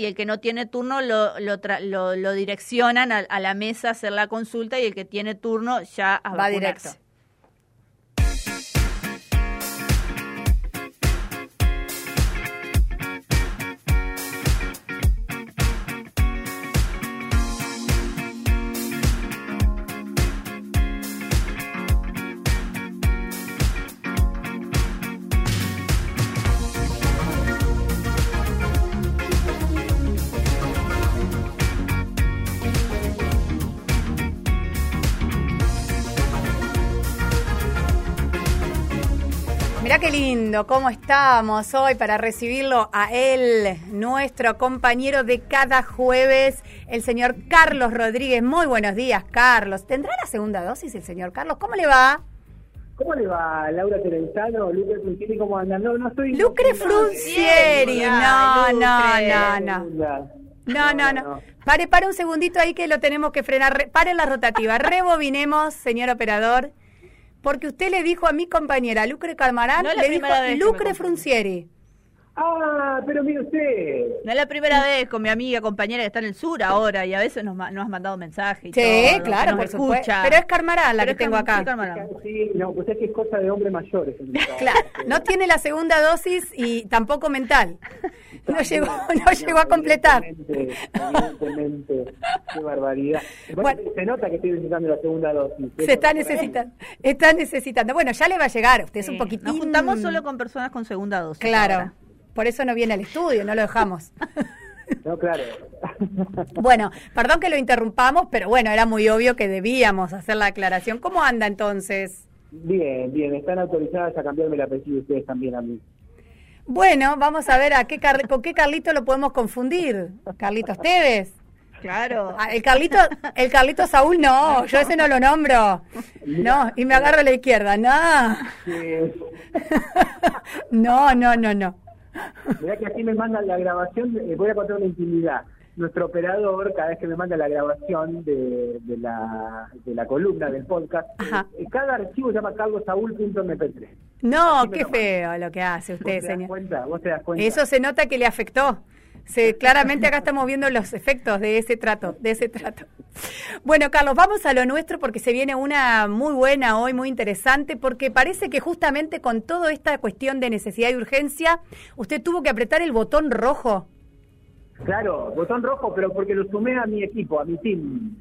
y el que no tiene turno lo, lo, lo, direccionan a, la mesa a hacer la consulta y el que tiene turno ya a Va directo. Qué lindo, cómo estamos hoy para recibirlo a él, nuestro compañero de cada jueves, el señor Carlos Rodríguez. Muy buenos días, Carlos. ¿Tendrá la segunda dosis el señor Carlos? ¿Cómo le va? ¿Cómo le va, Laura Terenzano, Lucre Fruncieri, cómo andan? No, no estoy... Lucre Fruncieri, no, no, no, no. No, no, no. Pare, pare un segundito ahí que lo tenemos que frenar. Pare la rotativa. Rebobinemos, señor operador. Porque usted le dijo a mi compañera Lucre Calmarán, le dijo Lucre Fruncieri. Ah, pero mire usted. No es la primera vez con mi amiga, compañera que está en el sur ahora y a veces nos, nos has mandado mensajes. sí, claro, por supuesto. Pero es Carmarán la que tengo acá. Sí, no, pues es que es cosa de hombres mayores. claro, no tiene la segunda dosis y tampoco mental. No llegó, no llegó a completar. Evidentemente, qué barbaridad. Bueno, se nota que estoy necesitando la segunda dosis. Se está necesitando, está necesitando. Bueno, ya le va a llegar, usted es un poquitín. Nos juntamos solo con personas con segunda dosis. Claro. Por eso no viene al estudio, no lo dejamos. No, claro. Bueno, perdón que lo interrumpamos, pero bueno, era muy obvio que debíamos hacer la aclaración. ¿Cómo anda entonces? Bien, bien. Están autorizadas a cambiarme el apellido ustedes también a mí. Bueno, vamos a ver a qué con qué Carlito lo podemos confundir. Carlitos Tevez. Claro. Ah, el Carlito, el Carlito Saúl no, yo ese no lo nombro. No, y me agarro a la izquierda, no. No, no, no, no. Mirá que aquí me mandan la grabación, eh, voy a contar una intimidad. Nuestro operador, cada vez que me manda la grabación de, de, la, de la columna del podcast, eh, cada archivo se llama carlosaúl.mp3. No, qué feo lo que hace usted, señor. Cuenta? ¿Vos te das cuenta? Eso se nota que le afectó. Se, claramente acá estamos viendo los efectos de ese trato, de ese trato. Bueno, Carlos, vamos a lo nuestro porque se viene una muy buena hoy, muy interesante, porque parece que justamente con toda esta cuestión de necesidad y urgencia, usted tuvo que apretar el botón rojo. Claro, botón rojo, pero porque lo sumé a mi equipo, a mi team.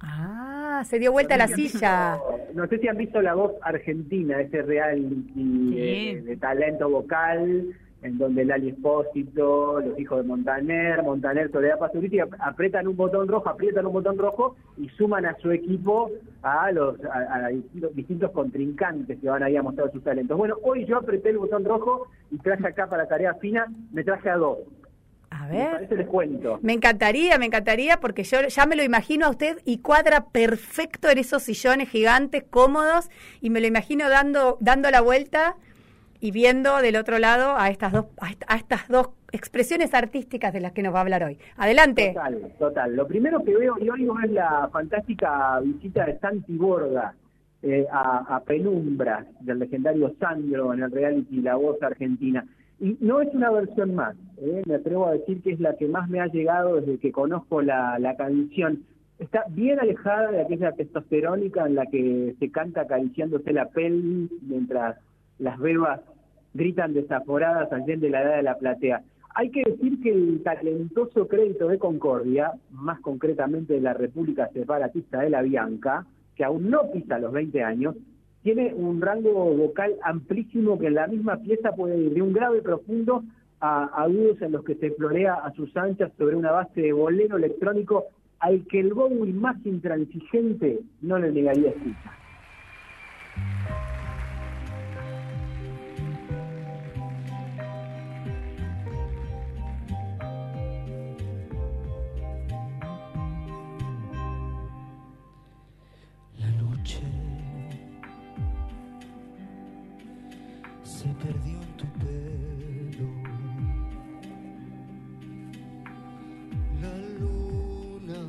Ah, se dio vuelta a la silla. no sé si han visto La Voz Argentina, ese reality sí. de talento vocal en donde Lali Espósito, los hijos de Montaner, Montaner, Soledad Pazuriti, apretan un botón rojo, aprietan un botón rojo y suman a su equipo a los, a, distintos contrincantes que van ahí a mostrar sus talentos. Bueno, hoy yo apreté el botón rojo y traje acá para tarea fina, me traje a dos. A ver. Me les cuento. Me encantaría, me encantaría, porque yo ya me lo imagino a usted y cuadra perfecto en esos sillones gigantes, cómodos, y me lo imagino dando, dando la vuelta y viendo del otro lado a estas dos a estas dos expresiones artísticas de las que nos va a hablar hoy. Adelante. Total, total. Lo primero que veo y oigo es la fantástica visita de Santi Borga eh, a, Penumbra, del legendario Sandro en el reality La Voz Argentina. Y no es una versión más, eh, me atrevo a decir que es la que más me ha llegado desde que conozco la, la canción. Está bien alejada de aquella testosterónica en la que se canta acariciándose la pelvis mientras las bebas gritan desaforadas de la edad de la platea. Hay que decir que el talentoso crédito de Concordia, más concretamente de la República Separatista de la Bianca, que aún no pisa los 20 años, tiene un rango vocal amplísimo que en la misma pieza puede ir de un grave profundo a agudos en los que se florea a sus anchas sobre una base de bolero electrónico al que el Bowie más intransigente no le negaría escucha. perdió en tu pelo. La luna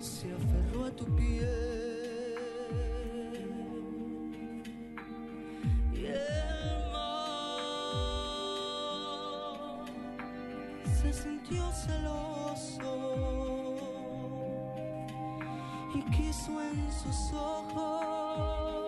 se aferró a tu piel. Se sintió celoso y quiso en sus ojos.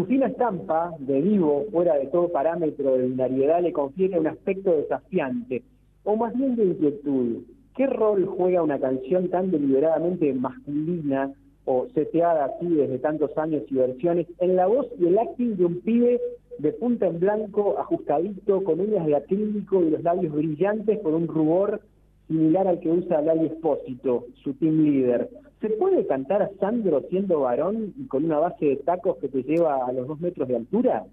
Su fina estampa, de vivo, fuera de todo parámetro de binariedad, le confiere un aspecto desafiante, o más bien de inquietud. ¿Qué rol juega una canción tan deliberadamente masculina o seteada así desde tantos años y versiones en la voz y el acting de un pibe de punta en blanco, ajustadito, con uñas de acrílico y los labios brillantes con un rubor similar al que usa Lali Espósito, su team leader. ¿Se puede cantar a Sandro siendo varón y con una base de tacos que te lleva a los dos metros de altura?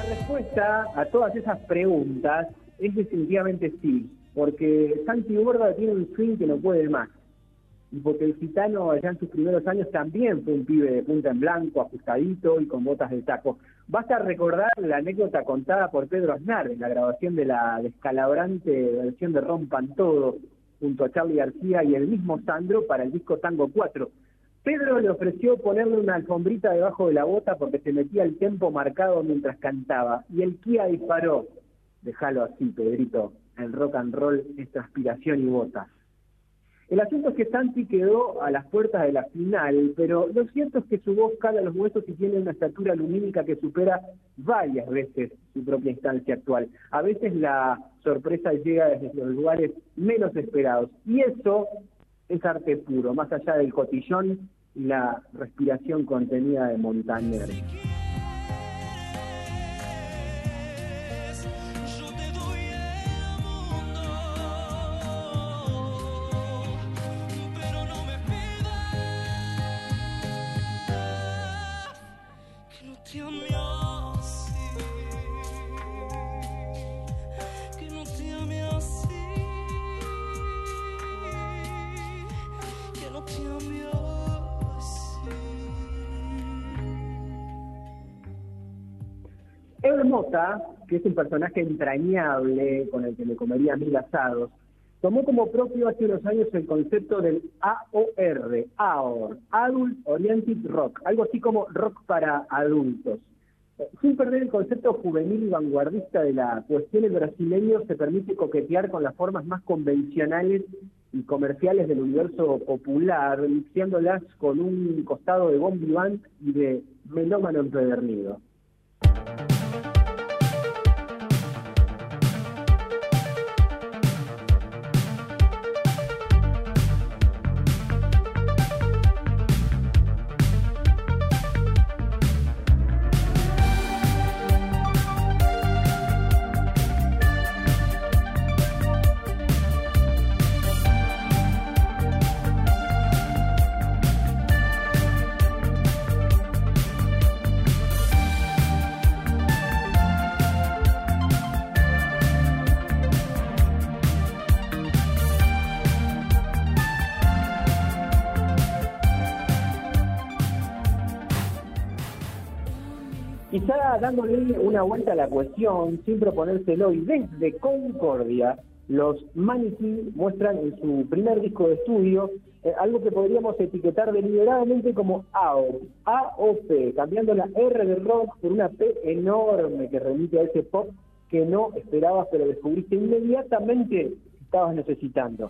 La respuesta a todas esas preguntas es definitivamente sí, porque Santi Borda tiene un swing que no puede más. Y porque el gitano allá en sus primeros años también fue un pibe de punta en blanco, ajustadito y con botas de taco. Basta recordar la anécdota contada por Pedro Aznar en la grabación de la descalabrante versión de Rompan Todo, junto a Charlie García y el mismo Sandro para el disco Tango 4. Pedro le ofreció ponerle una alfombrita debajo de la bota porque se metía el tempo marcado mientras cantaba. Y el Kia disparó. Déjalo así, Pedrito. El rock and roll es transpiración y botas. El asunto es que Santi quedó a las puertas de la final, pero lo cierto es que su voz cala los huesos y tiene una estatura lumínica que supera varias veces su propia instancia actual. A veces la sorpresa llega desde los lugares menos esperados. Y eso es arte puro, más allá del cotillón y la respiración contenida de Montaner. Mota, que es un personaje entrañable con el que me comería mil asados, tomó como propio hace unos años el concepto del AOR, AOR, Adult Oriented Rock, algo así como rock para adultos. Eh, Sin perder el concepto juvenil y vanguardista de la cuestión, el brasileño se permite coquetear con las formas más convencionales y comerciales del universo popular, mixeándolas con un costado de Bon y de melómano empedernido. Quizá dándole una vuelta a la cuestión, sin proponérselo, y desde Concordia, los Maniquí muestran en su primer disco de estudio eh, algo que podríamos etiquetar deliberadamente como AOP, AOP, cambiando la R de rock por una P enorme que remite a ese pop que no esperabas, pero descubriste inmediatamente que estabas necesitando.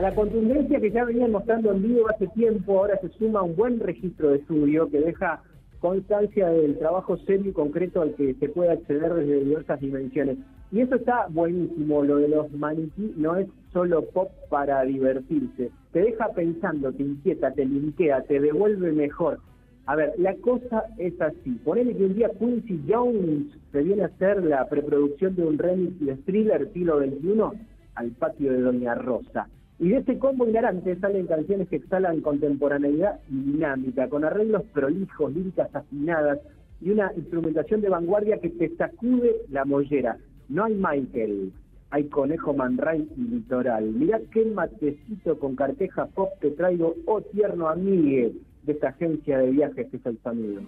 A la contundencia que ya venían mostrando en vivo hace tiempo, ahora se suma un buen registro de estudio que deja constancia del trabajo serio y concreto al que se puede acceder desde diversas dimensiones. Y eso está buenísimo, lo de los maniquí no es solo pop para divertirse, te deja pensando, te inquieta, te linkea, te devuelve mejor. A ver, la cosa es así. Ponele que un día Quincy Jones se viene a hacer la preproducción de un remix de thriller siglo XXI al patio de Doña Rosa. Y de ese combo hilarante salen canciones que exhalan contemporaneidad y dinámica, con arreglos prolijos, líricas afinadas y una instrumentación de vanguardia que te sacude la mollera. No hay Michael, hay Conejo Manray y Litoral. Mirá qué matecito con carteja pop te traigo, oh tierno amigue, de esta agencia de viajes que es el sonido.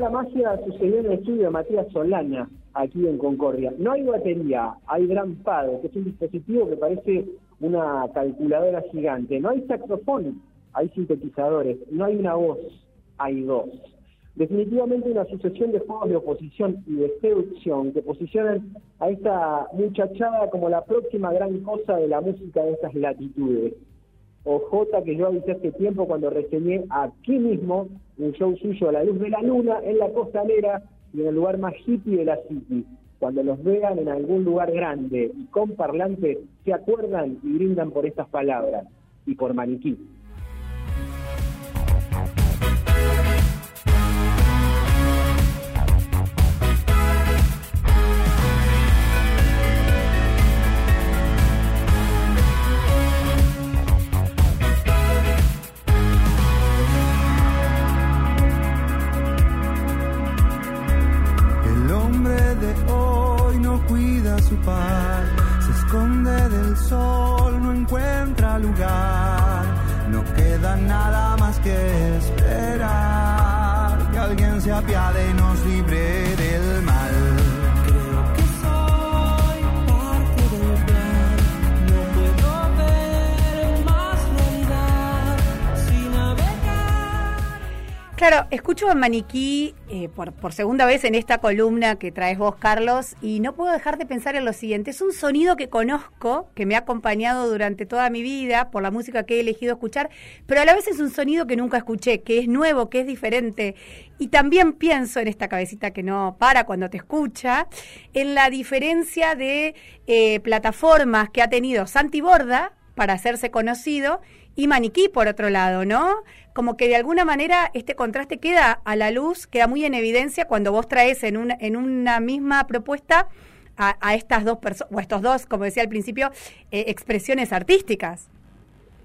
La magia sucedió en el estudio de Matías Solana, aquí en Concordia. No hay batería, hay drum pad, que es un dispositivo que parece una calculadora gigante. No hay saxofón, hay sintetizadores. No hay una voz, hay dos. Definitivamente una sucesión de juegos de oposición y de seducción que posicionan a esta muchachada como la próxima gran cosa de la música de estas latitudes. OJ que yo avisé hace tiempo cuando reseñé aquí mismo un show suyo a la luz de la luna en la costanera y en el lugar más hippie de la city. Cuando los vean en algún lugar grande y con parlantes, se acuerdan y brindan por estas palabras y por maniquí. Cuida su paz, se esconde del sol, no encuentra lugar, no queda nada más que esperar. Que alguien se apiade y nos libre Claro, escucho a Maniquí eh, por, por segunda vez en esta columna que traes vos, Carlos, y no puedo dejar de pensar en lo siguiente. Es un sonido que conozco, que me ha acompañado durante toda mi vida por la música que he elegido escuchar, pero a la vez es un sonido que nunca escuché, que es nuevo, que es diferente. Y también pienso en esta cabecita que no para cuando te escucha, en la diferencia de eh, plataformas que ha tenido Santi Borda para hacerse conocido y Maniquí por otro lado, ¿no? Como que de alguna manera este contraste queda a la luz, queda muy en evidencia cuando vos traes en una, en una misma propuesta a, a estas dos personas, o estos dos, como decía al principio, eh, expresiones artísticas.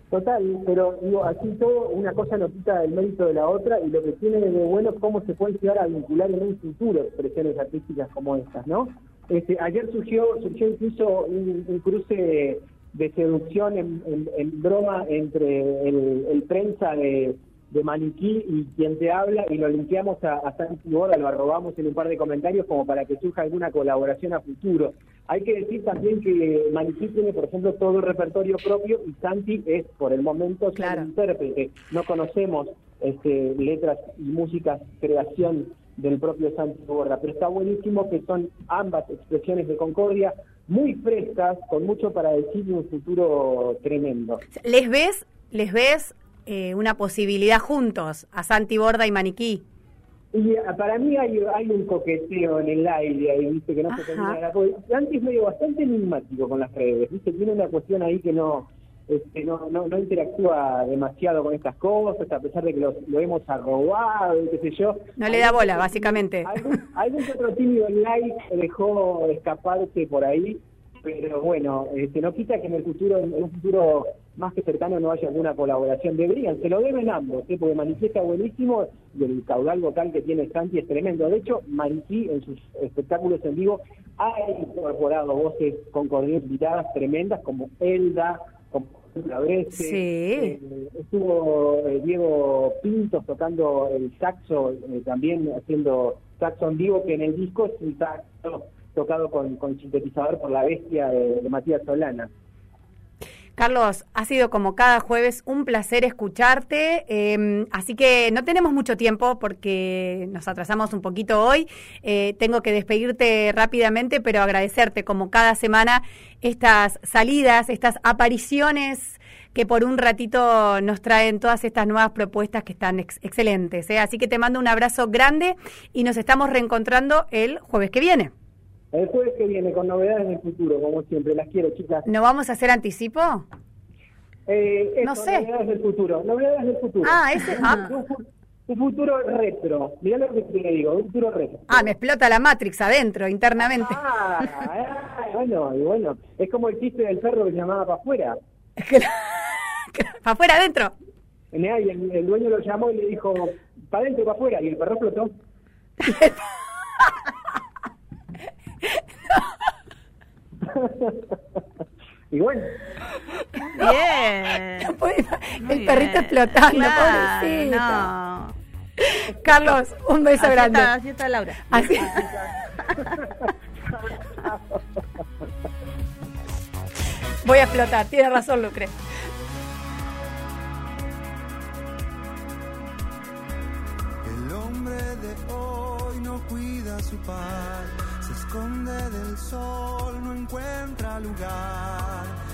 Total, pero digo, aquí todo una cosa no quita el mérito de la otra y lo que tiene de bueno es cómo se pueden llegar a vincular en un futuro expresiones artísticas como estas, ¿no? Este, ayer surgió, surgió incluso un, un cruce de, seducción en, en- en broma entre el, el prensa de, de Maniquí y quien te habla y lo limpiamos a, a Santi Boda, lo arrobamos en un par de comentarios como para que surja alguna colaboración a futuro. Hay que decir también que Maniquí tiene, por ejemplo, todo el repertorio propio y Santi es, por el momento, Claro. intérprete. No conocemos este, letras y músicas, creación del propio Santi Borda, pero está buenísimo que son ambas expresiones de Concordia muy frescas, con mucho para decir y un futuro tremendo. ¿Les ves, les ves eh, una posibilidad juntos, a Santi Borda y Maniquí. Y eh, para mí hay, hay un coqueteo en el aire ahí, viste, que no se termina porque Santi es medio bastante enigmático con las redes, viste, tiene una cuestión ahí que no, este, no, no, no interactúa demasiado con estas cosas, a pesar de que los- lo hemos arrobado y qué sé yo. No le da bola, básicamente. Algún, otro tímido like dejó escaparse por ahí, pero bueno, este, no quita que en el futuro, en un futuro más que cercano no haya alguna colaboración. Deberían, se lo deben ambos, ¿eh? porque Maniquí está buenísimo y el caudal vocal que tiene Santi es tremendo. De hecho, Maniquí en sus espectáculos en vivo ha incorporado voces con invitadas tremendas como Elda, la Brece, Sí. eh, estuvo eh, Diego Pintos tocando el saxo, eh, también haciendo saxo en vivo, que en el disco es un saxo tocado con, con sintetizador por la bestia de, de Matías Solana. Carlos, ha sido como cada jueves un placer escucharte, eh, así que no tenemos mucho tiempo porque nos atrasamos un poquito hoy. Eh, tengo que despedirte rápidamente, pero agradecerte como cada semana estas salidas, estas apariciones que por un ratito nos traen todas estas nuevas propuestas que están ex- excelentes. ¿eh? Así que te mando un abrazo grande y nos estamos reencontrando el jueves que viene. El jueves que viene con novedades del futuro, como siempre. Las quiero, chicas. ¿No vamos a hacer anticipo? Eh, No sé. Novedades del futuro. Novedades del futuro. Ah, ese- ah. Un, fu- un futuro retro. Mirá lo que te digo, un futuro retro. Ah, me explota la Matrix adentro, internamente. Ah, ah, bueno, y bueno. Es como el chiste del perro que llamaba para afuera. ¿Para afuera, adentro? Y el, el dueño lo llamó y le dijo, para adentro, para afuera. Y el perro flotó. y bueno, Bien. No puede- Muy el perrito explotando, Claro, pobrecito. No. Carlos, un beso Así grande. está, así está Laura. Así- Voy a explotar, tiene razón, Lucre. El hombre de hoy no cuida su paz, se esconde del sol, no encuentra lugar.